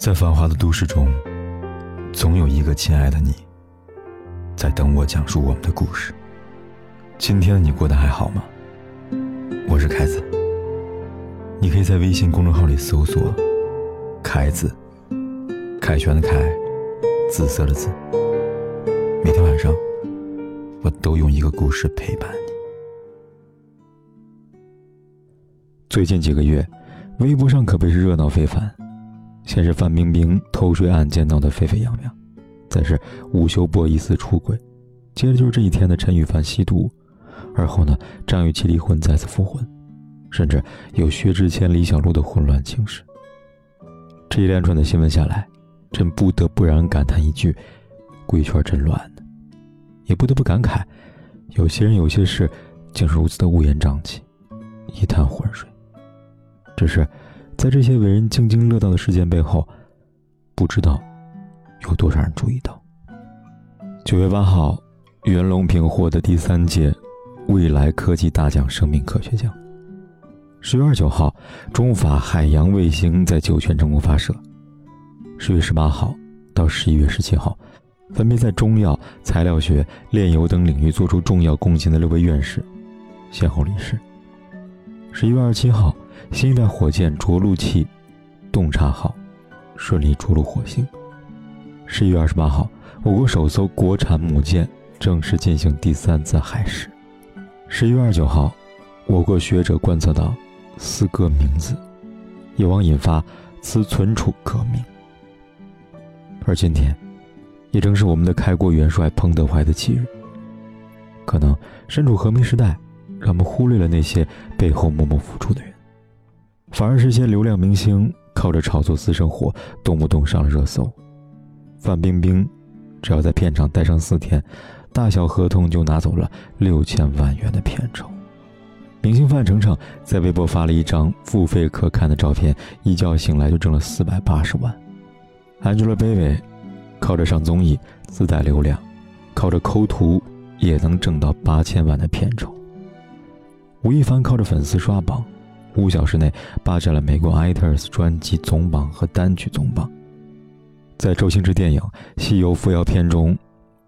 在繁华的都市中，总有一个亲爱的你，在等我讲述我们的故事。今天的你过得还好吗？我是凯子，你可以在微信公众号里搜索“凯子”，凯旋的凯，紫色的紫。每天晚上，我都用一个故事陪伴你。最近几个月，微博上可谓是热闹非凡。先是范冰冰偷税案件闹得沸沸扬扬，再是吴秀波疑似出轨，接着就是这一天的陈羽凡吸毒，而后呢，张雨绮离婚再次复婚，甚至有薛之谦、李小璐的混乱情史。这一连串的新闻下来，真不得不让人感叹一句：贵圈真乱呢。也不得不感慨，有些人有些事，竟是如此的乌烟瘴气，一滩浑水。只是。在这些为人津津乐道的事件背后，不知道有多少人注意到。九月八号，袁隆平获得第三届未来科技大奖生命科学奖。十月二十九号，中法海洋卫星在酒泉成功发射。十月十八号到十一月十七号，分别在中药、材料学、炼油等领域做出重要贡献的六位院士，先后离世。十一月二十七号。新一代火箭着陆器“洞察号”顺利着陆火星。十一月二十八号，我国首艘国产母舰正式进行第三次海试。十一月二十九号，我国学者观测到四个名字，有望引发此存储革命。而今天，也正是我们的开国元帅彭德怀的忌日。可能身处和平时代，让我们忽略了那些背后默默付出的人。反而是些流量明星靠着炒作私生活，动不动上了热搜。范冰冰只要在片场待上四天，大小合同就拿走了六千万元的片酬。明星范丞丞在微博发了一张付费可看的照片，一觉醒来就挣了四百八十万。Angelababy 靠着上综艺自带流量，靠着抠图也能挣到八千万的片酬。吴亦凡靠着粉丝刷榜。五小时内霸占了美国 iTunes 专辑总榜和单曲总榜。在周星驰电影《西游伏妖篇》中，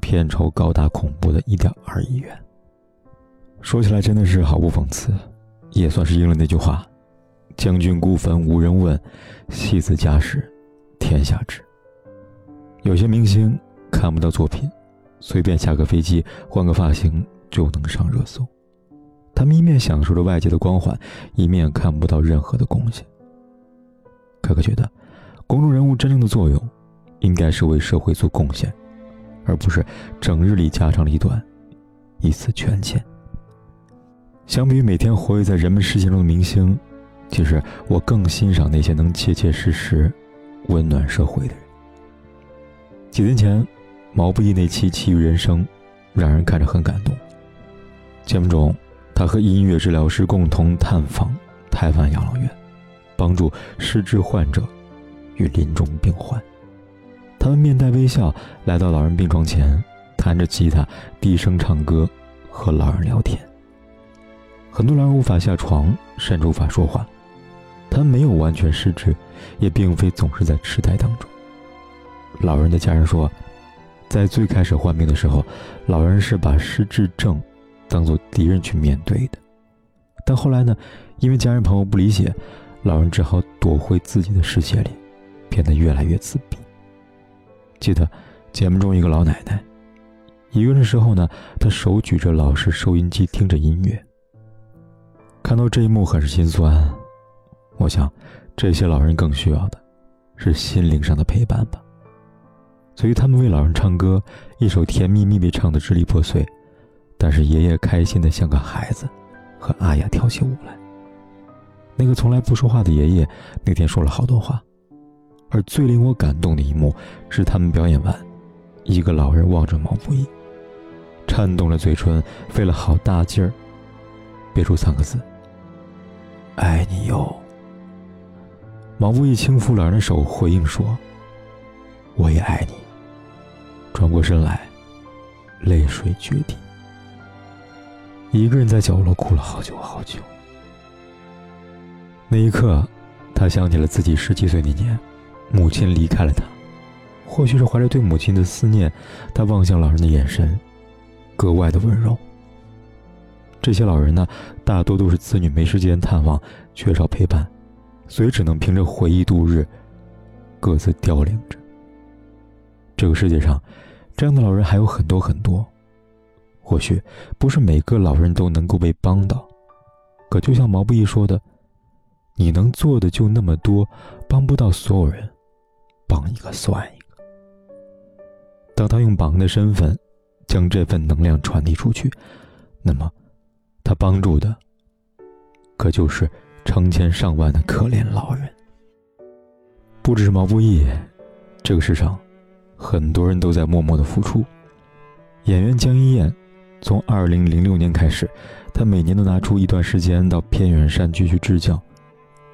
片酬高达恐怖的一点二亿元。说起来真的是毫不讽刺，也算是应了那句话：“将军孤坟无人问，戏子家事天下知。”有些明星看不到作品，随便下个飞机换个发型就能上热搜。他们一面享受着外界的光环，一面看不到任何的贡献。可可觉得，公众人物真正的作用，应该是为社会做贡献，而不是整日里家长里短，以此圈钱。相比于每天活跃在人们视线中的明星，其实我更欣赏那些能切切实实温暖社会的人。几年前，毛不易那期《奇遇人生》，让人看着很感动。节目中。他和音乐治疗师共同探访台湾养老院，帮助失智患者与临终病患。他们面带微笑来到老人病床前，弹着吉他，低声唱歌，和老人聊天。很多老人无法下床，甚至无法说话。他们没有完全失智，也并非总是在痴呆当中。老人的家人说，在最开始患病的时候，老人是把失智症。当做敌人去面对的，但后来呢？因为家人朋友不理解，老人只好躲回自己的世界里，变得越来越自闭。记得节目中一个老奶奶，一个人的时候呢，她手举着老式收音机听着音乐。看到这一幕，很是心酸。我想，这些老人更需要的，是心灵上的陪伴吧。所以他们为老人唱歌，一首《甜蜜蜜》被唱得支离破碎。但是爷爷开心的像个孩子，和阿雅跳起舞来。那个从来不说话的爷爷那天说了好多话，而最令我感动的一幕是他们表演完，一个老人望着毛不易，颤动了嘴唇，费了好大劲儿，憋出三个字：“爱你哟。”毛不易轻抚老人的手，回应说：“我也爱你。”转过身来，泪水决堤。一个人在角落哭了好久好久。那一刻，他想起了自己十七岁那年，母亲离开了他。或许是怀着对母亲的思念，他望向老人的眼神格外的温柔。这些老人呢，大多都是子女没时间探望，缺少陪伴，所以只能凭着回忆度日，各自凋零着。这个世界上，这样的老人还有很多很多。或许不是每个老人都能够被帮到，可就像毛不易说的：“你能做的就那么多，帮不到所有人，帮一个算一个。”当他用榜的身份，将这份能量传递出去，那么。他帮助的，可就是成千上万的可怜老人。不只是毛不易，这个世上，很多人都在默默的付出。演员江一燕，从二零零六年开始，他每年都拿出一段时间到偏远山区去支教，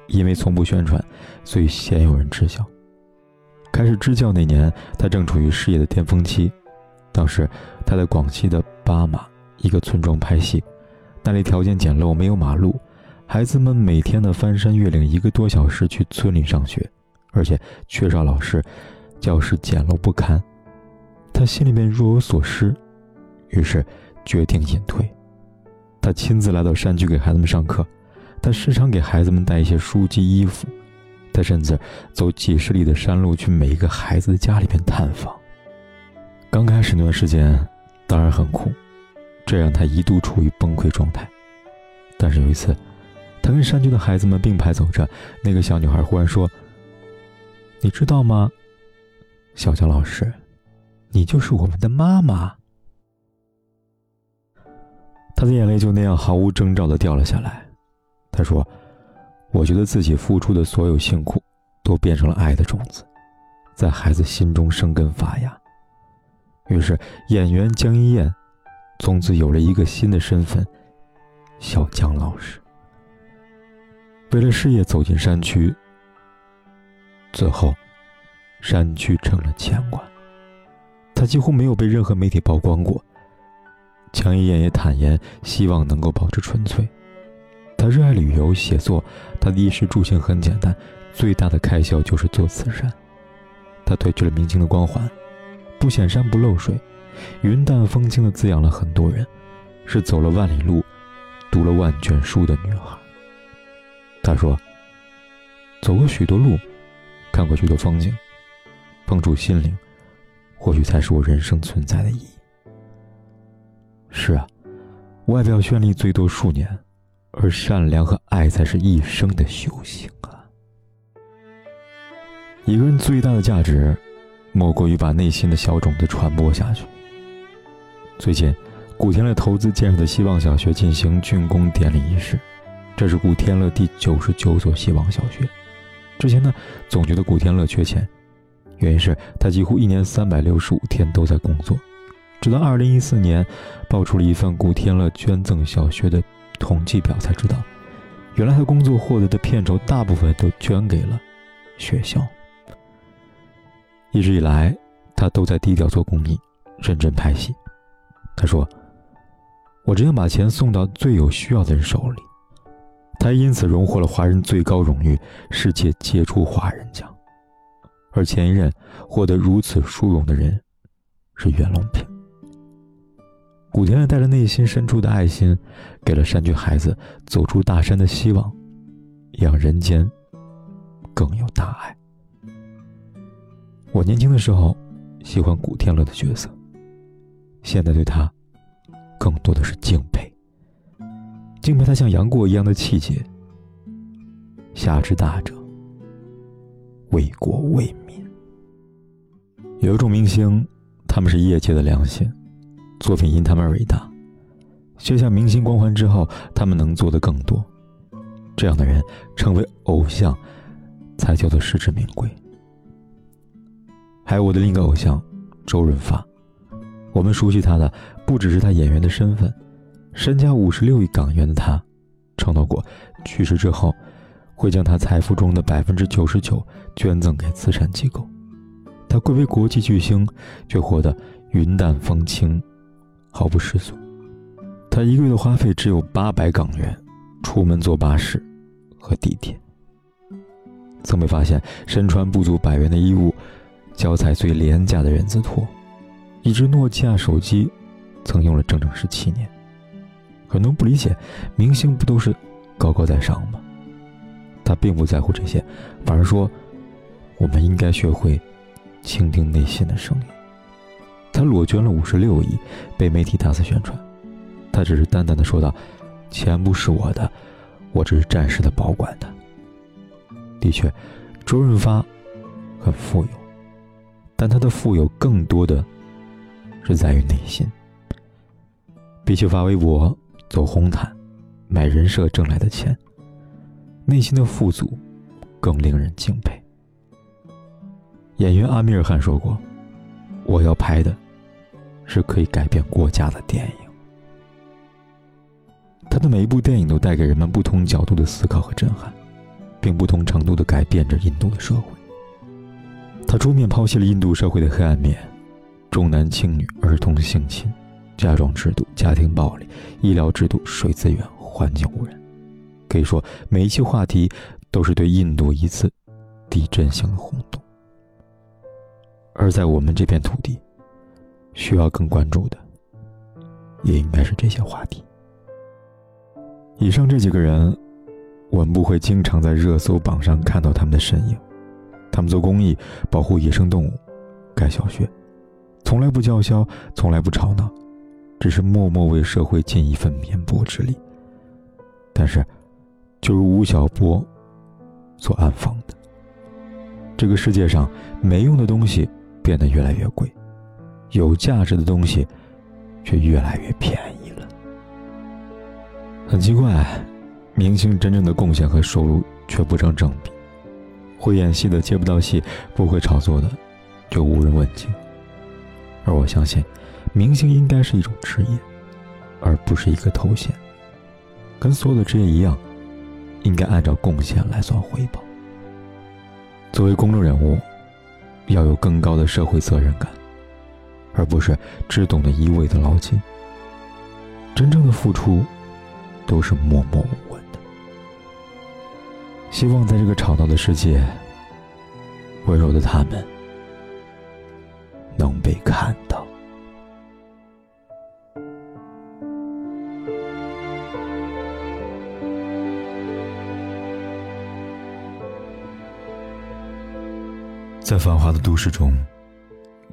因为从不宣传，所以鲜有人知晓。开始支教那年，他正处于事业的巅峰期，当时他在广西的巴马一个村庄拍戏。那里条件简陋，没有马路，孩子们每天的翻山越岭一个多小时去村里上学，而且缺少老师，教室简陋不堪。他心里面若有所失，于是决定隐退。他亲自来到山区给孩子们上课，他时常给孩子们带一些书籍、衣服，他甚至走几十里的山路去每一个孩子的家里边探访。刚开始那段时间，当然很苦。这让他一度处于崩溃状态。但是有一次，他跟山区的孩子们并排走着，那个小女孩忽然说：“你知道吗，小江老师，你就是我们的妈妈。”他的眼泪就那样毫无征兆的掉了下来。他说：“我觉得自己付出的所有辛苦，都变成了爱的种子，在孩子心中生根发芽。”于是，演员江一燕。从此有了一个新的身份，小江老师。为了事业走进山区，最后，山区成了牵挂。他几乎没有被任何媒体曝光过。江一燕也坦言，希望能够保持纯粹。他热爱旅游、写作，他的衣食住行很简单，最大的开销就是做慈善。他褪去了明星的光环，不显山不漏水。云淡风轻的滋养了很多人，是走了万里路，读了万卷书的女孩。她说：“走过许多路，看过许多风景，碰触心灵，或许才是我人生存在的意义。”是啊，外表绚丽最多数年，而善良和爱才是一生的修行啊！一个人最大的价值，莫过于把内心的小种子传播下去。最近，古天乐投资建设的希望小学进行竣工典礼仪式，这是古天乐第九十九所希望小学。之前呢，总觉得古天乐缺钱，原因是他几乎一年三百六十五天都在工作。直到二零一四年，爆出了一份古天乐捐赠小学的统计表，才知道，原来他工作获得的片酬大部分都捐给了学校。一直以来，他都在低调做公益，认真拍戏。他说：“我只想把钱送到最有需要的人手里。”他因此荣获了华人最高荣誉——世界杰出华人奖。而前一任获得如此殊荣的人是袁隆平。古天乐带着内心深处的爱心，给了山区孩子走出大山的希望，让人间更有大爱。我年轻的时候喜欢古天乐的角色。现在对他，更多的是敬佩。敬佩他像杨过一样的气节。侠之大者，为国为民。有一种明星，他们是业界的良心，作品因他们而伟大。卸下明星光环之后，他们能做的更多。这样的人成为偶像，才叫做实至名归。还有我的另一个偶像，周润发。我们熟悉他的不只是他演员的身份，身家五十六亿港元的他，承诺过去世之后会将他财富中的百分之九十九捐赠给慈善机构。他贵为国际巨星，却活得云淡风轻，毫不世俗。他一个月的花费只有八百港元，出门坐巴士和地铁。曾被发现身穿不足百元的衣物，脚踩最廉价的人字拖，一只诺基亚手机，曾用了整整十七年。很多人不理解，明星不都是高高在上吗？他并不在乎这些，反而说，我们应该学会倾听内心的声音。他裸捐了五十六亿，被媒体大肆宣传。他只是淡淡的说道：“钱不是我的，我只是暂时的保管的。”的确，周润发很富有，但他的富有更多的是在于内心。比起发微博、走红毯、买人设挣来的钱，内心的富足更令人敬佩。演员阿米尔汗说过：“我要拍的，是可以改变国家的电影。”他的每一部电影都带给人们不同角度的思考和震撼。并不同程度地改变着印度的社会。他出面剖析了印度社会的黑暗面：重男轻女、儿童性侵、家装制度、家庭暴力、医疗制度、水资源、环境污染。可以说，每一期话题都是对印度一次地震性的轰动。而在我们这片土地，需要更关注的，也应该是这些话题。以上这几个人。我们不会经常在热搜榜上看到他们的身影，他们做公益，保护野生动物，盖小学，从来不叫嚣，从来不吵闹，只是默默为社会尽一份绵薄之力。但是，就如吴晓波所暗讽的，这个世界上没用的东西变得越来越贵，有价值的东西却越来越便宜了。很奇怪。明星真正的贡献和收入却不成正比，会演戏的接不到戏，不会炒作的就无人问津。而我相信，明星应该是一种职业，而不是一个头衔。跟所有的职业一样，应该按照贡献来算回报。作为公众人物，要有更高的社会责任感，而不是只懂得一味的捞金。真正的付出，都是默默无闻的。希望在这个吵闹的世界，温柔的他们能被看到。在繁华的都市中，